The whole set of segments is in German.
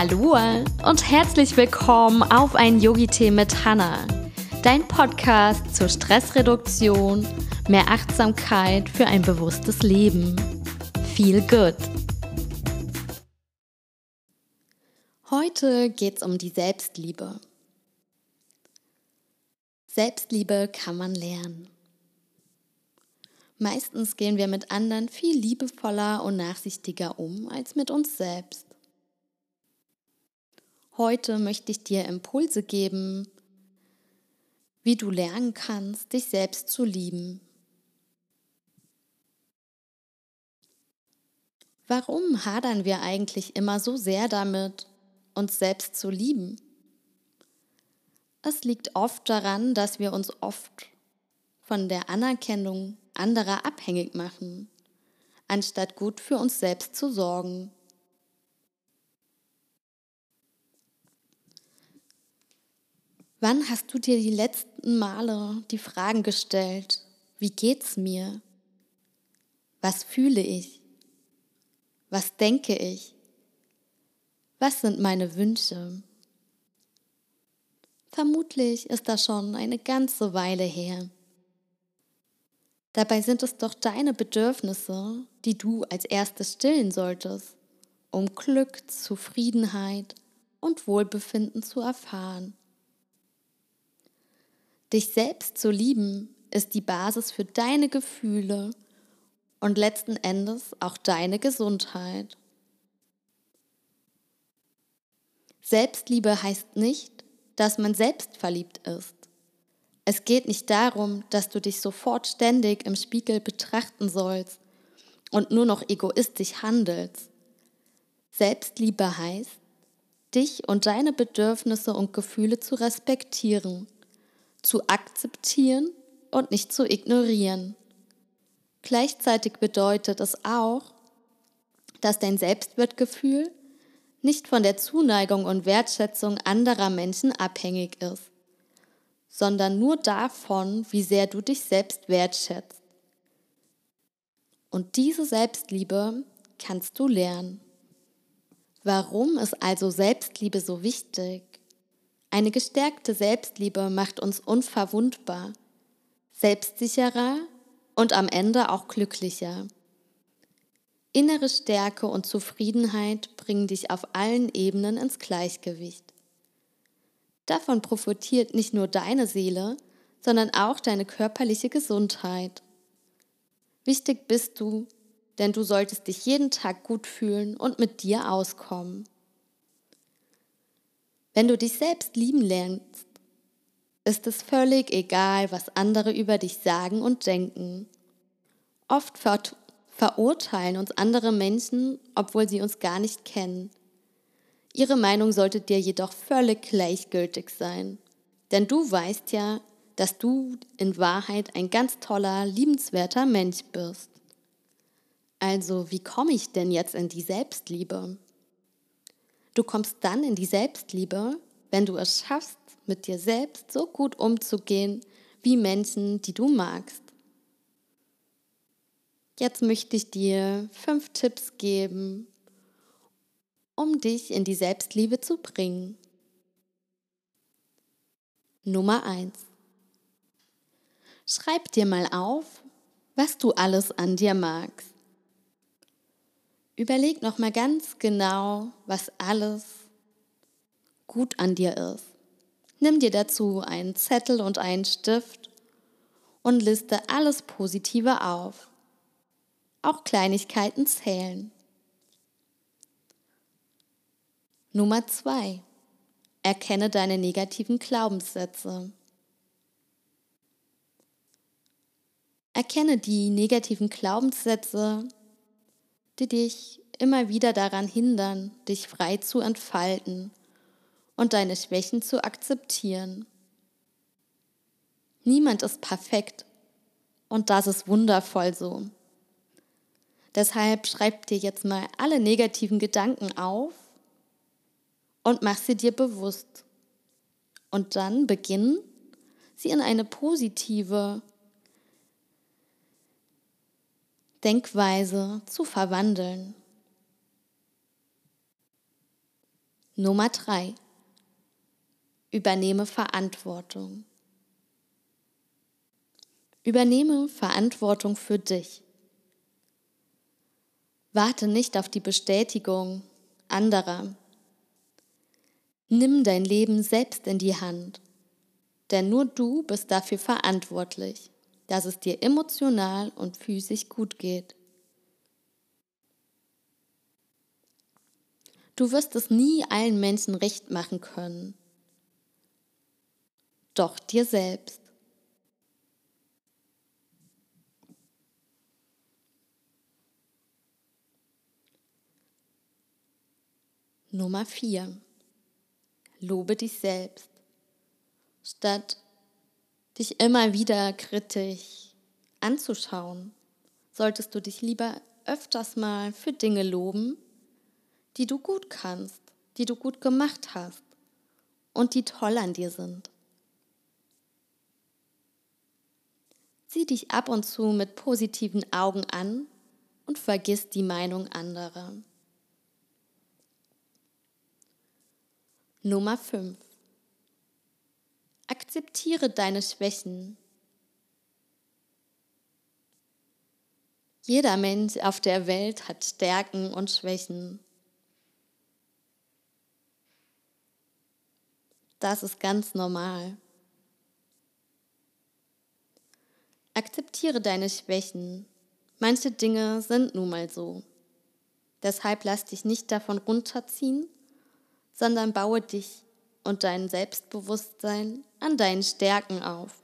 Hallo und herzlich willkommen auf ein Yogi-Tee mit Hanna, dein Podcast zur Stressreduktion, mehr Achtsamkeit für ein bewusstes Leben. Feel good. Heute geht es um die Selbstliebe. Selbstliebe kann man lernen. Meistens gehen wir mit anderen viel liebevoller und nachsichtiger um als mit uns selbst. Heute möchte ich dir Impulse geben, wie du lernen kannst, dich selbst zu lieben. Warum hadern wir eigentlich immer so sehr damit, uns selbst zu lieben? Es liegt oft daran, dass wir uns oft von der Anerkennung anderer abhängig machen, anstatt gut für uns selbst zu sorgen. Wann hast du dir die letzten Male die Fragen gestellt, wie geht's mir? Was fühle ich? Was denke ich? Was sind meine Wünsche? Vermutlich ist das schon eine ganze Weile her. Dabei sind es doch deine Bedürfnisse, die du als erstes stillen solltest, um Glück, Zufriedenheit und Wohlbefinden zu erfahren. Dich selbst zu lieben ist die Basis für deine Gefühle und letzten Endes auch deine Gesundheit. Selbstliebe heißt nicht, dass man selbstverliebt ist. Es geht nicht darum, dass du dich sofort ständig im Spiegel betrachten sollst und nur noch egoistisch handelst. Selbstliebe heißt, dich und deine Bedürfnisse und Gefühle zu respektieren zu akzeptieren und nicht zu ignorieren. Gleichzeitig bedeutet es auch, dass dein Selbstwertgefühl nicht von der Zuneigung und Wertschätzung anderer Menschen abhängig ist, sondern nur davon, wie sehr du dich selbst wertschätzt. Und diese Selbstliebe kannst du lernen. Warum ist also Selbstliebe so wichtig? Eine gestärkte Selbstliebe macht uns unverwundbar, selbstsicherer und am Ende auch glücklicher. Innere Stärke und Zufriedenheit bringen dich auf allen Ebenen ins Gleichgewicht. Davon profitiert nicht nur deine Seele, sondern auch deine körperliche Gesundheit. Wichtig bist du, denn du solltest dich jeden Tag gut fühlen und mit dir auskommen. Wenn du dich selbst lieben lernst, ist es völlig egal, was andere über dich sagen und denken. Oft ver verurteilen uns andere Menschen, obwohl sie uns gar nicht kennen. Ihre Meinung sollte dir jedoch völlig gleichgültig sein. Denn du weißt ja, dass du in Wahrheit ein ganz toller, liebenswerter Mensch bist. Also, wie komme ich denn jetzt in die Selbstliebe? Du kommst dann in die Selbstliebe, wenn du es schaffst, mit dir selbst so gut umzugehen wie Menschen, die du magst. Jetzt möchte ich dir fünf Tipps geben, um dich in die Selbstliebe zu bringen. Nummer eins: Schreib dir mal auf, was du alles an dir magst. Überleg noch mal ganz genau, was alles gut an dir ist. Nimm dir dazu einen Zettel und einen Stift und liste alles Positive auf. Auch Kleinigkeiten zählen. Nummer zwei: Erkenne deine negativen Glaubenssätze. Erkenne die negativen Glaubenssätze, die dich immer wieder daran hindern, dich frei zu entfalten und deine Schwächen zu akzeptieren. Niemand ist perfekt und das ist wundervoll so. Deshalb schreib dir jetzt mal alle negativen Gedanken auf und mach sie dir bewusst. Und dann beginn, sie in eine positive Denkweise zu verwandeln. Nummer drei. Übernehme Verantwortung. Übernehme Verantwortung für dich. Warte nicht auf die Bestätigung anderer. Nimm dein Leben selbst in die Hand, denn nur du bist dafür verantwortlich, dass es dir emotional und physisch gut geht. Du wirst es nie allen Menschen recht machen können, doch dir selbst. Nummer 4. Lobe dich selbst. Statt dich immer wieder kritisch anzuschauen, solltest du dich lieber öfters mal für Dinge loben, die du gut kannst, die du gut gemacht hast und die toll an dir sind. Sieh dich ab und zu mit positiven Augen an und vergiss die Meinung anderer. Nummer 5. Akzeptiere deine Schwächen. Jeder Mensch auf der Welt hat Stärken und Schwächen. Das ist ganz normal. Akzeptiere deine Schwächen. Manche Dinge sind nun mal so. Deshalb lass dich nicht davon runterziehen sondern baue dich und dein Selbstbewusstsein an deinen Stärken auf.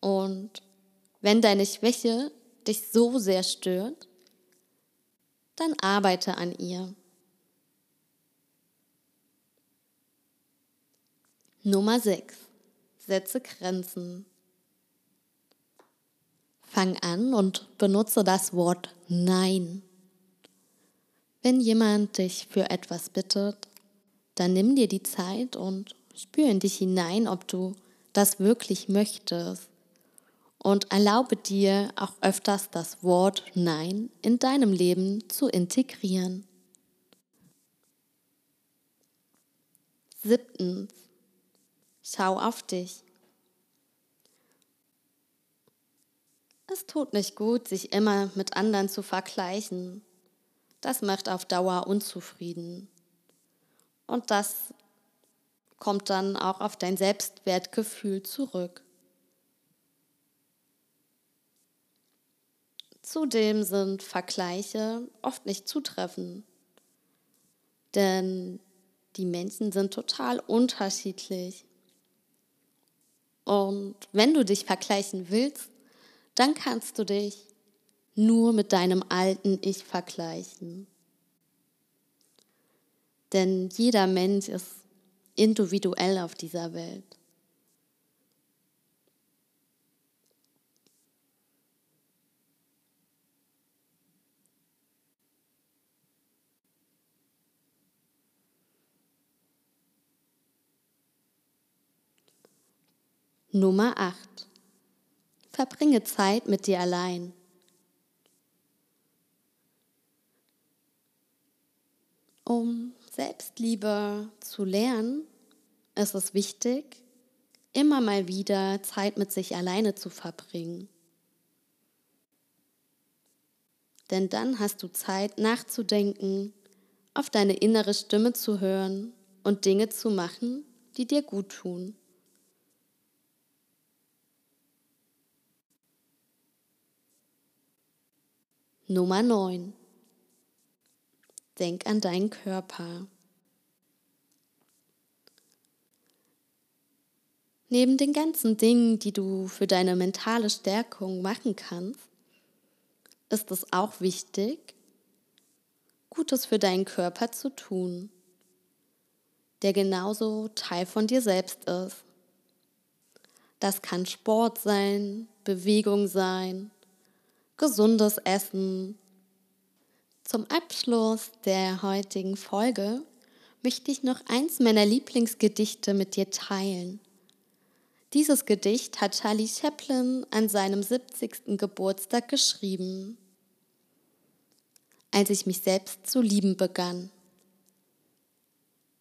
Und wenn deine Schwäche dich so sehr stört, dann arbeite an ihr. Nummer 6. Setze Grenzen. Fang an und benutze das Wort Nein. Wenn jemand dich für etwas bittet, dann nimm dir die Zeit und spür in dich hinein, ob du das wirklich möchtest. Und erlaube dir auch öfters das Wort Nein in deinem Leben zu integrieren. Siebtens, schau auf dich. Es tut nicht gut, sich immer mit anderen zu vergleichen. Das macht auf Dauer unzufrieden. Und das kommt dann auch auf dein Selbstwertgefühl zurück. Zudem sind Vergleiche oft nicht zutreffend, denn die Menschen sind total unterschiedlich. Und wenn du dich vergleichen willst, dann kannst du dich nur mit deinem alten Ich vergleichen. Denn jeder Mensch ist individuell auf dieser Welt. Nummer 8. Verbringe Zeit mit dir allein. Um Selbstliebe zu lernen, ist es wichtig, immer mal wieder Zeit mit sich alleine zu verbringen. Denn dann hast du Zeit nachzudenken, auf deine innere Stimme zu hören und Dinge zu machen, die dir gut tun. Nummer 9. Denk an deinen Körper. Neben den ganzen Dingen, die du für deine mentale Stärkung machen kannst, ist es auch wichtig, Gutes für deinen Körper zu tun, der genauso Teil von dir selbst ist. Das kann Sport sein, Bewegung sein, gesundes Essen, zum Abschluss der heutigen Folge möchte ich noch eins meiner Lieblingsgedichte mit dir teilen. Dieses Gedicht hat Charlie Chaplin an seinem 70. Geburtstag geschrieben. Als ich mich selbst zu lieben begann.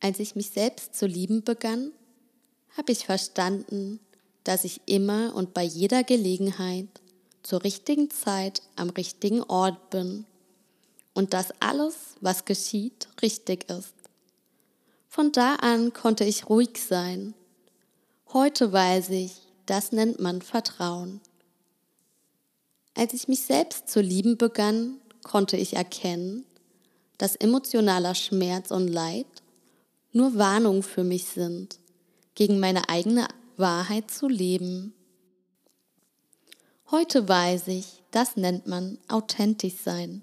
Als ich mich selbst zu lieben begann, habe ich verstanden, dass ich immer und bei jeder Gelegenheit zur richtigen Zeit am richtigen Ort bin und dass alles, was geschieht, richtig ist. Von da an konnte ich ruhig sein. Heute weiß ich, das nennt man Vertrauen. Als ich mich selbst zu lieben begann, konnte ich erkennen, dass emotionaler Schmerz und Leid nur Warnung für mich sind, gegen meine eigene Wahrheit zu leben. Heute weiß ich, das nennt man authentisch sein.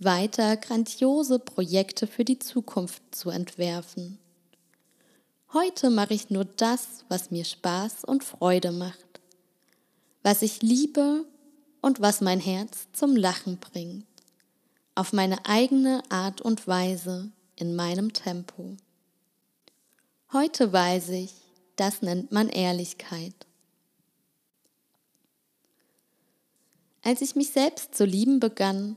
weiter grandiose Projekte für die Zukunft zu entwerfen. Heute mache ich nur das, was mir Spaß und Freude macht, was ich liebe und was mein Herz zum Lachen bringt, auf meine eigene Art und Weise in meinem Tempo. Heute weiß ich, das nennt man Ehrlichkeit. Als ich mich selbst zu lieben begann,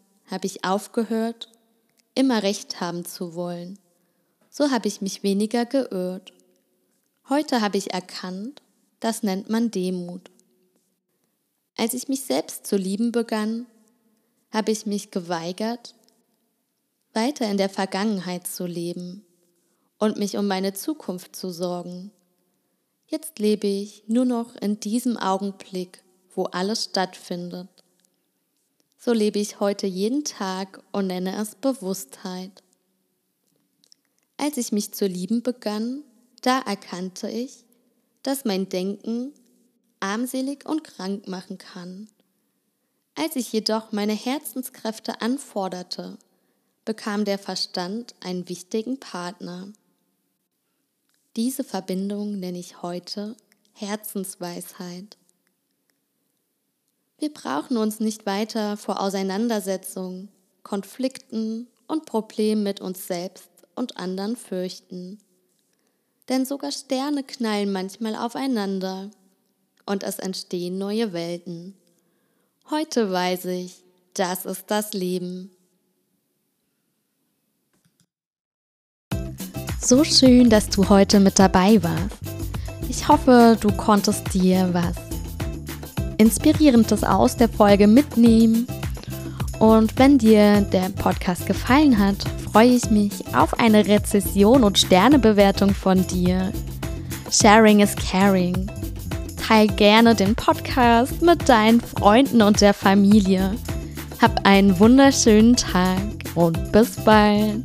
habe ich aufgehört, immer recht haben zu wollen. So habe ich mich weniger geirrt. Heute habe ich erkannt, das nennt man Demut. Als ich mich selbst zu lieben begann, habe ich mich geweigert, weiter in der Vergangenheit zu leben und mich um meine Zukunft zu sorgen. Jetzt lebe ich nur noch in diesem Augenblick, wo alles stattfindet. So lebe ich heute jeden Tag und nenne es Bewusstheit. Als ich mich zu lieben begann, da erkannte ich, dass mein Denken armselig und krank machen kann. Als ich jedoch meine Herzenskräfte anforderte, bekam der Verstand einen wichtigen Partner. Diese Verbindung nenne ich heute Herzensweisheit. Wir brauchen uns nicht weiter vor Auseinandersetzungen, Konflikten und Problemen mit uns selbst und anderen fürchten. Denn sogar Sterne knallen manchmal aufeinander und es entstehen neue Welten. Heute weiß ich, das ist das Leben. So schön, dass du heute mit dabei warst. Ich hoffe, du konntest dir was Inspirierendes aus der Folge mitnehmen. Und wenn dir der Podcast gefallen hat, freue ich mich auf eine Rezession und Sternebewertung von dir. Sharing is caring. Teil gerne den Podcast mit deinen Freunden und der Familie. Hab einen wunderschönen Tag und bis bald.